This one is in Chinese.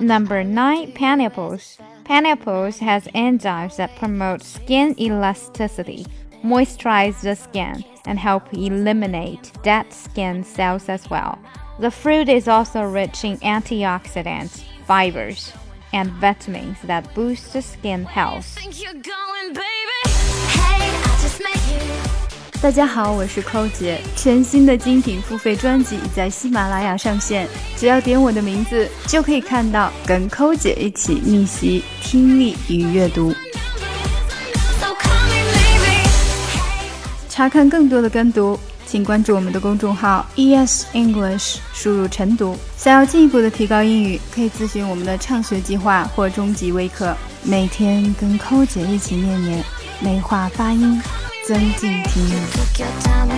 Number 9. Pineapples. Pineapples has enzymes that promote skin elasticity, moisturize the skin, and help eliminate dead skin cells as well. The fruit is also rich in antioxidants, fibers, and vitamins that boost the skin health. 大家好，我是寇姐。全新的精品付费专辑在喜马拉雅上线，只要点我的名字，就可以看到跟寇姐一起逆袭听力与阅读。查看更多的跟读，请关注我们的公众号 ES English，输入晨读。想要进一步的提高英语，可以咨询我们的畅学计划或中级微课。每天跟寇姐一起念念，美化发音。增进听力。